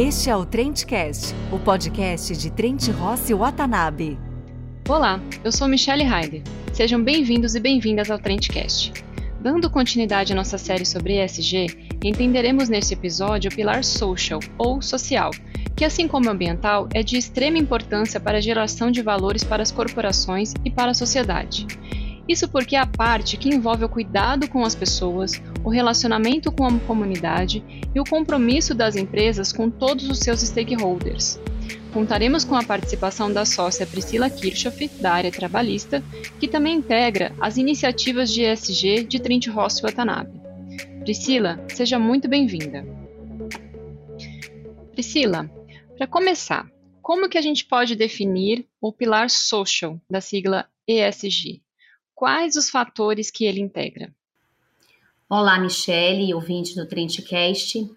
Este é o Trendcast, o podcast de Trent Rossi Watanabe. Olá, eu sou Michelle Heider. Sejam bem-vindos e bem-vindas ao Trendcast. Dando continuidade à nossa série sobre ESG, entenderemos neste episódio o pilar social ou social, que, assim como ambiental, é de extrema importância para a geração de valores para as corporações e para a sociedade. Isso porque é a parte que envolve o cuidado com as pessoas, o relacionamento com a comunidade e o compromisso das empresas com todos os seus stakeholders. Contaremos com a participação da sócia Priscila Kirchhoff, da área trabalhista, que também integra as iniciativas de ESG de Trent Ross Watanabe. Priscila, seja muito bem-vinda. Priscila, para começar, como que a gente pode definir o pilar social da sigla ESG? Quais os fatores que ele integra? Olá, Michele, ouvinte do Trendcast.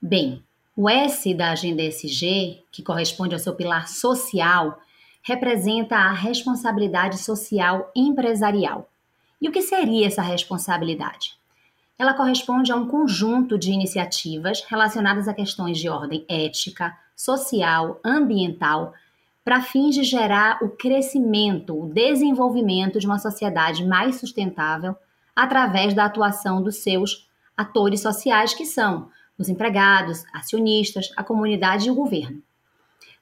Bem, o S da agenda ESG, que corresponde ao seu pilar social, representa a responsabilidade social empresarial. E o que seria essa responsabilidade? Ela corresponde a um conjunto de iniciativas relacionadas a questões de ordem ética, social, ambiental, para fins de gerar o crescimento, o desenvolvimento de uma sociedade mais sustentável através da atuação dos seus atores sociais, que são os empregados, acionistas, a comunidade e o governo.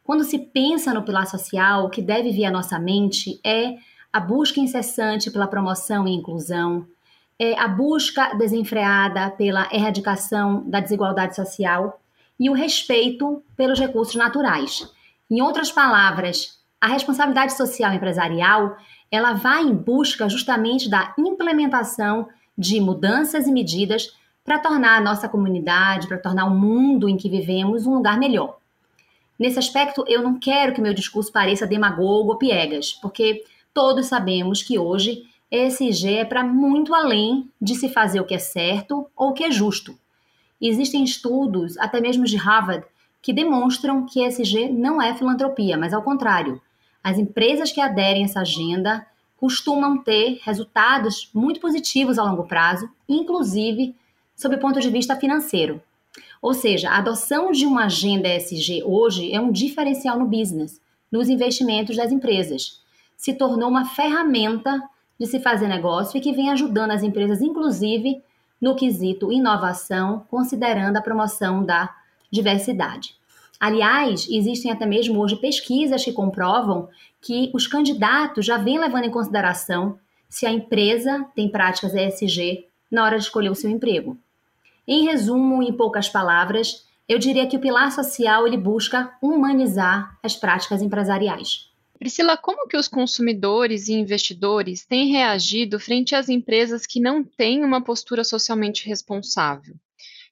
Quando se pensa no pilar social, o que deve vir à nossa mente é a busca incessante pela promoção e inclusão, é a busca desenfreada pela erradicação da desigualdade social e o respeito pelos recursos naturais. Em outras palavras, a responsabilidade social empresarial, ela vai em busca justamente da implementação de mudanças e medidas para tornar a nossa comunidade, para tornar o mundo em que vivemos um lugar melhor. Nesse aspecto, eu não quero que meu discurso pareça demagogo ou piegas, porque todos sabemos que hoje ESG é para muito além de se fazer o que é certo ou o que é justo. Existem estudos, até mesmo de Harvard, que demonstram que ESG não é filantropia, mas ao contrário. As empresas que aderem a essa agenda costumam ter resultados muito positivos a longo prazo, inclusive sob o ponto de vista financeiro. Ou seja, a adoção de uma agenda ESG hoje é um diferencial no business, nos investimentos das empresas. Se tornou uma ferramenta de se fazer negócio e que vem ajudando as empresas, inclusive no quesito inovação, considerando a promoção da diversidade. Aliás, existem até mesmo hoje pesquisas que comprovam que os candidatos já vêm levando em consideração se a empresa tem práticas ESG na hora de escolher o seu emprego. Em resumo, em poucas palavras, eu diria que o pilar social ele busca humanizar as práticas empresariais. Priscila, como que os consumidores e investidores têm reagido frente às empresas que não têm uma postura socialmente responsável?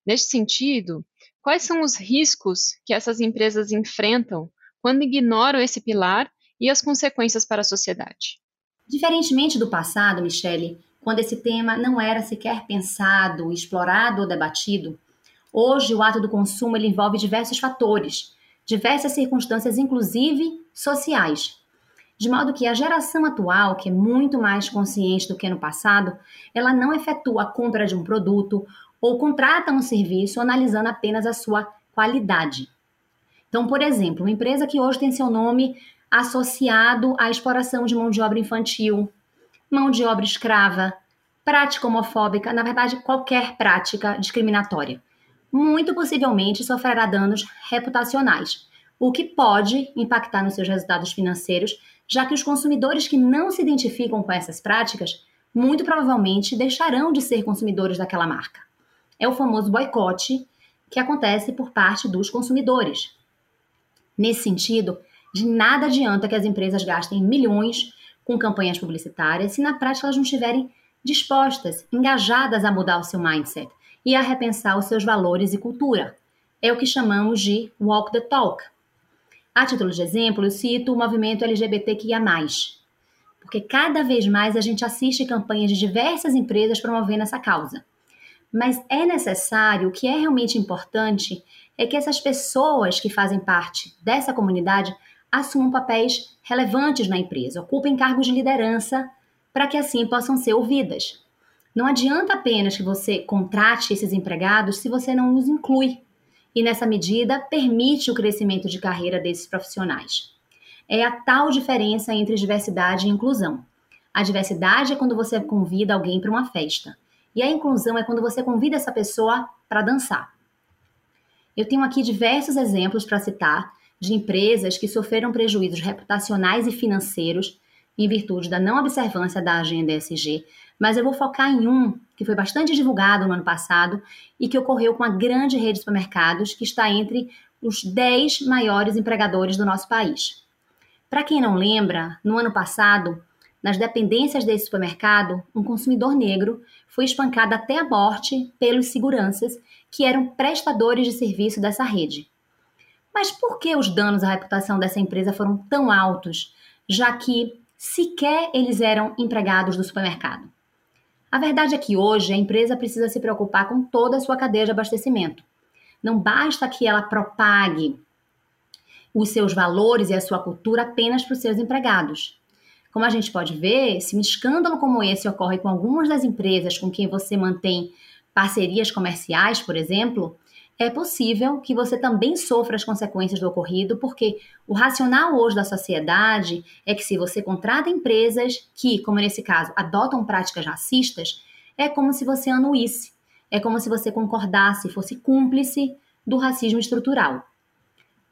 Neste sentido, quais são os riscos que essas empresas enfrentam quando ignoram esse pilar e as consequências para a sociedade? Diferentemente do passado, Michele, quando esse tema não era sequer pensado, explorado ou debatido, hoje o ato do consumo envolve diversos fatores, diversas circunstâncias, inclusive sociais. De modo que a geração atual, que é muito mais consciente do que no passado, ela não efetua a compra de um produto ou contrata um serviço analisando apenas a sua qualidade. Então, por exemplo, uma empresa que hoje tem seu nome associado à exploração de mão de obra infantil, mão de obra escrava, prática homofóbica, na verdade, qualquer prática discriminatória. Muito possivelmente sofrerá danos reputacionais, o que pode impactar nos seus resultados financeiros, já que os consumidores que não se identificam com essas práticas muito provavelmente deixarão de ser consumidores daquela marca. É o famoso boicote que acontece por parte dos consumidores. Nesse sentido, de nada adianta que as empresas gastem milhões com campanhas publicitárias se na prática elas não estiverem dispostas, engajadas a mudar o seu mindset e a repensar os seus valores e cultura. É o que chamamos de walk the talk. A título de exemplo, eu cito o movimento LGBTQIA+, porque cada vez mais a gente assiste campanhas de diversas empresas promovendo essa causa. Mas é necessário, o que é realmente importante, é que essas pessoas que fazem parte dessa comunidade assumam papéis relevantes na empresa, ocupem cargos de liderança para que assim possam ser ouvidas. Não adianta apenas que você contrate esses empregados se você não os inclui. e, nessa medida, permite o crescimento de carreira desses profissionais. É a tal diferença entre diversidade e inclusão. A diversidade é quando você convida alguém para uma festa, e a inclusão é quando você convida essa pessoa para dançar. Eu tenho aqui diversos exemplos para citar de empresas que sofreram prejuízos reputacionais e financeiros em virtude da não observância da agenda ESG, mas eu vou focar em um que foi bastante divulgado no ano passado e que ocorreu com a grande rede de supermercados que está entre os 10 maiores empregadores do nosso país. Para quem não lembra, no ano passado, nas dependências desse supermercado, um consumidor negro foi espancado até a morte pelos seguranças que eram prestadores de serviço dessa rede. Mas por que os danos à reputação dessa empresa foram tão altos, já que sequer eles eram empregados do supermercado? A verdade é que hoje a empresa precisa se preocupar com toda a sua cadeia de abastecimento. Não basta que ela propague os seus valores e a sua cultura apenas para os seus empregados. Como a gente pode ver, se um escândalo como esse ocorre com algumas das empresas com quem você mantém parcerias comerciais, por exemplo, é possível que você também sofra as consequências do ocorrido, porque o racional hoje da sociedade é que se você contrata empresas que, como nesse caso, adotam práticas racistas, é como se você anuísse, é como se você concordasse, fosse cúmplice do racismo estrutural.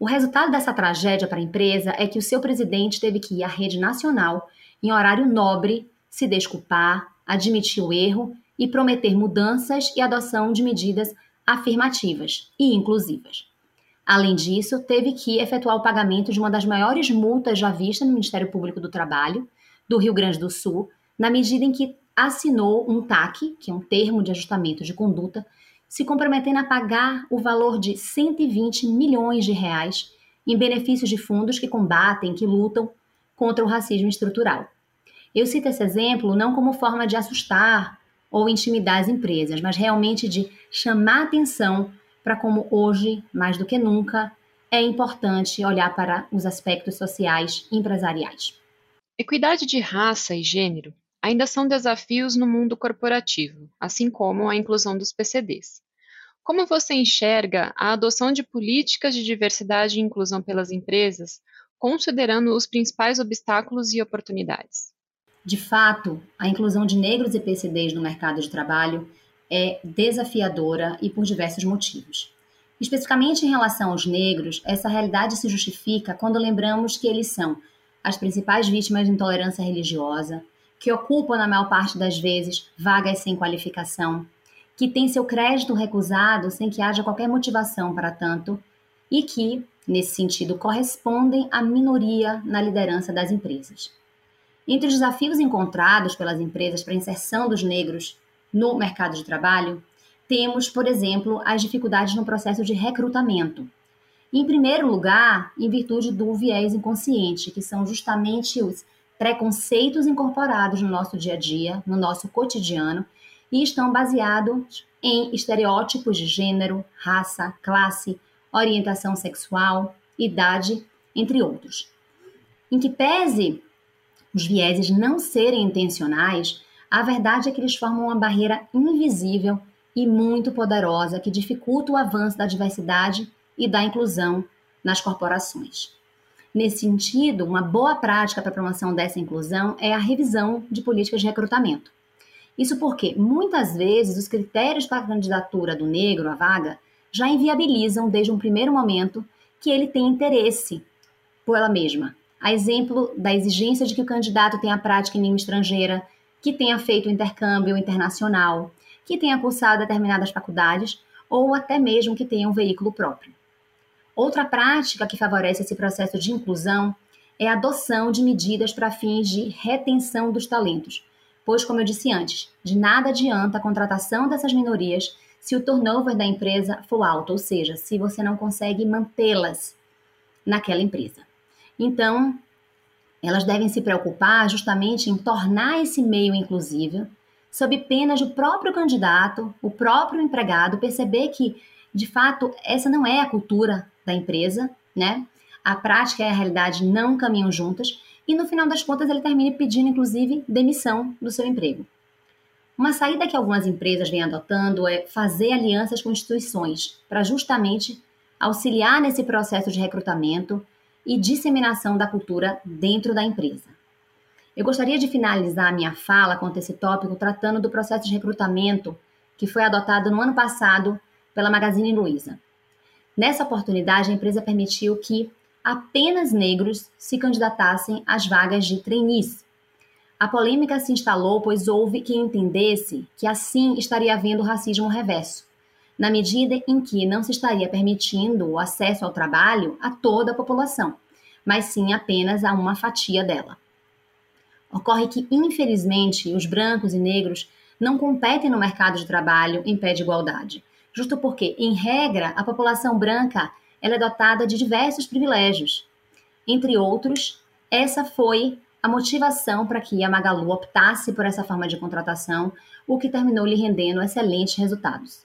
O resultado dessa tragédia para a empresa é que o seu presidente teve que ir à rede nacional, em horário nobre, se desculpar, admitir o erro e prometer mudanças e adoção de medidas afirmativas e inclusivas. Além disso, teve que efetuar o pagamento de uma das maiores multas já vistas no Ministério Público do Trabalho do Rio Grande do Sul, na medida em que assinou um TAC, que é um termo de ajustamento de conduta, se comprometendo a pagar o valor de 120 milhões de reais em benefícios de fundos que combatem, que lutam contra o racismo estrutural. Eu cito esse exemplo não como forma de assustar ou intimidar as empresas, mas realmente de chamar atenção para como hoje, mais do que nunca, é importante olhar para os aspectos sociais e empresariais. Equidade de raça e gênero ainda são desafios no mundo corporativo, assim como a inclusão dos PCDs. Como você enxerga a adoção de políticas de diversidade e inclusão pelas empresas, considerando os principais obstáculos e oportunidades? De fato, a inclusão de negros e PCDs no mercado de trabalho é desafiadora e por diversos motivos. Especificamente em relação aos negros, essa realidade se justifica quando lembramos que eles são as principais vítimas de intolerância religiosa, que ocupam, na maior parte das vezes, vagas sem qualificação, que têm seu crédito recusado sem que haja qualquer motivação para tanto e que, nesse sentido, correspondem à minoria na liderança das empresas. Entre os desafios encontrados pelas empresas para a inserção dos negros no mercado de trabalho, temos, por exemplo, as dificuldades no processo de recrutamento. Em primeiro lugar, em virtude do viés inconsciente, que são justamente os preconceitos incorporados no nosso dia a dia, no nosso cotidiano, e estão baseados em estereótipos de gênero, raça, classe, orientação sexual, idade, entre outros. Em que pese os vieses não serem intencionais, a verdade é que eles formam uma barreira invisível e muito poderosa que dificulta o avanço da diversidade e da inclusão nas corporações. Nesse sentido, uma boa prática para a promoção dessa inclusão é a revisão de políticas de recrutamento. Isso porque, muitas vezes, os critérios para a candidatura do negro à vaga já inviabilizam, desde um primeiro momento, que ele tem interesse por ela mesma, a exemplo da exigência de que o candidato tenha prática em língua estrangeira, que tenha feito intercâmbio internacional, que tenha cursado determinadas faculdades ou até mesmo que tenha um veículo próprio. Outra prática que favorece esse processo de inclusão é a adoção de medidas para fins de retenção dos talentos, pois, como eu disse antes, de nada adianta a contratação dessas minorias se o turnover da empresa for alto, ou seja, se você não consegue mantê-las naquela empresa. Então, elas devem se preocupar justamente em tornar esse meio inclusivo, sob pena de o próprio candidato, o próprio empregado perceber que, de fato, essa não é a cultura da empresa, né? A prática e a realidade não caminham juntas e, no final das contas, ele termine pedindo, inclusive, demissão do seu emprego. Uma saída que algumas empresas vêm adotando é fazer alianças com instituições para justamente auxiliar nesse processo de recrutamento e disseminação da cultura dentro da empresa. Eu gostaria de finalizar minha fala quanto a esse tópico tratando do processo de recrutamento que foi adotado no ano passado pela Magazine Luiza. Nessa oportunidade, a empresa permitiu que apenas negros se candidatassem às vagas de trainees. A polêmica se instalou pois houve quem entendesse que assim estaria havendo racismo reverso, na medida em que não se estaria permitindo o acesso ao trabalho a toda a população, mas sim apenas a uma fatia dela. Ocorre que, infelizmente, os brancos e negros não competem no mercado de trabalho em pé de igualdade, justo porque, em regra, a população branca ela é dotada de diversos privilégios. Entre outros, essa foi a motivação para que a Magalu optasse por essa forma de contratação, o que terminou lhe rendendo excelentes resultados.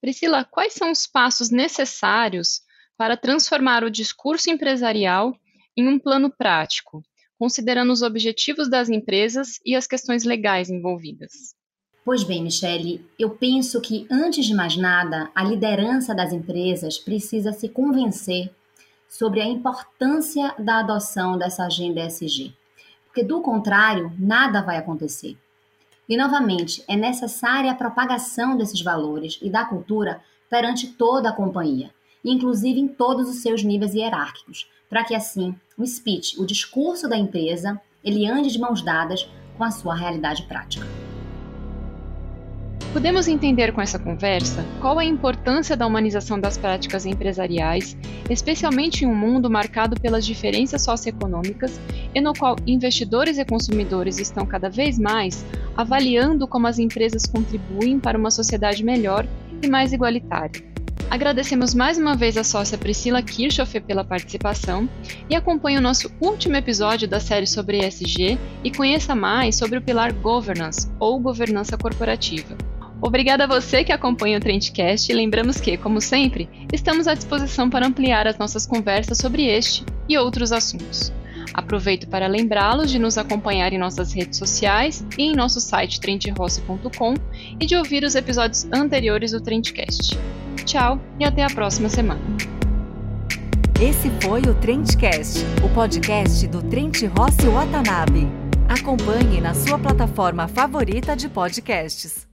Priscila, quais são os passos necessários para transformar o discurso empresarial em um plano prático, considerando os objetivos das empresas e as questões legais envolvidas? Pois bem, Michele, eu penso que, antes de mais nada, a liderança das empresas precisa se convencer sobre a importância da adoção dessa agenda ESG. Porque, do contrário, nada vai acontecer. E, novamente, é necessária a propagação desses valores e da cultura perante toda a companhia, inclusive em todos os seus níveis hierárquicos, para que, assim, o speech, o discurso da empresa, ele ande de mãos dadas com a sua realidade prática. Podemos entender com essa conversa qual a importância da humanização das práticas empresariais, especialmente em um mundo marcado pelas diferenças socioeconômicas e no qual investidores e consumidores estão cada vez mais avaliando como as empresas contribuem para uma sociedade melhor e mais igualitária. Agradecemos mais uma vez a sócia Priscila Kirchhoff pela participação e acompanhe o nosso último episódio da série sobre ESG e conheça mais sobre o pilar Governance ou governança corporativa. Obrigada a você que acompanha o Trendcast e lembramos que, como sempre, estamos à disposição para ampliar as nossas conversas sobre este e outros assuntos. Aproveito para lembrá-los de nos acompanhar em nossas redes sociais e em nosso site trendrossi.com e de ouvir os episódios anteriores do Trendcast. Tchau e até a próxima semana. Esse foi o Trendcast, o podcast do Trent Rossi Watanabe. Acompanhe na sua plataforma favorita de podcasts.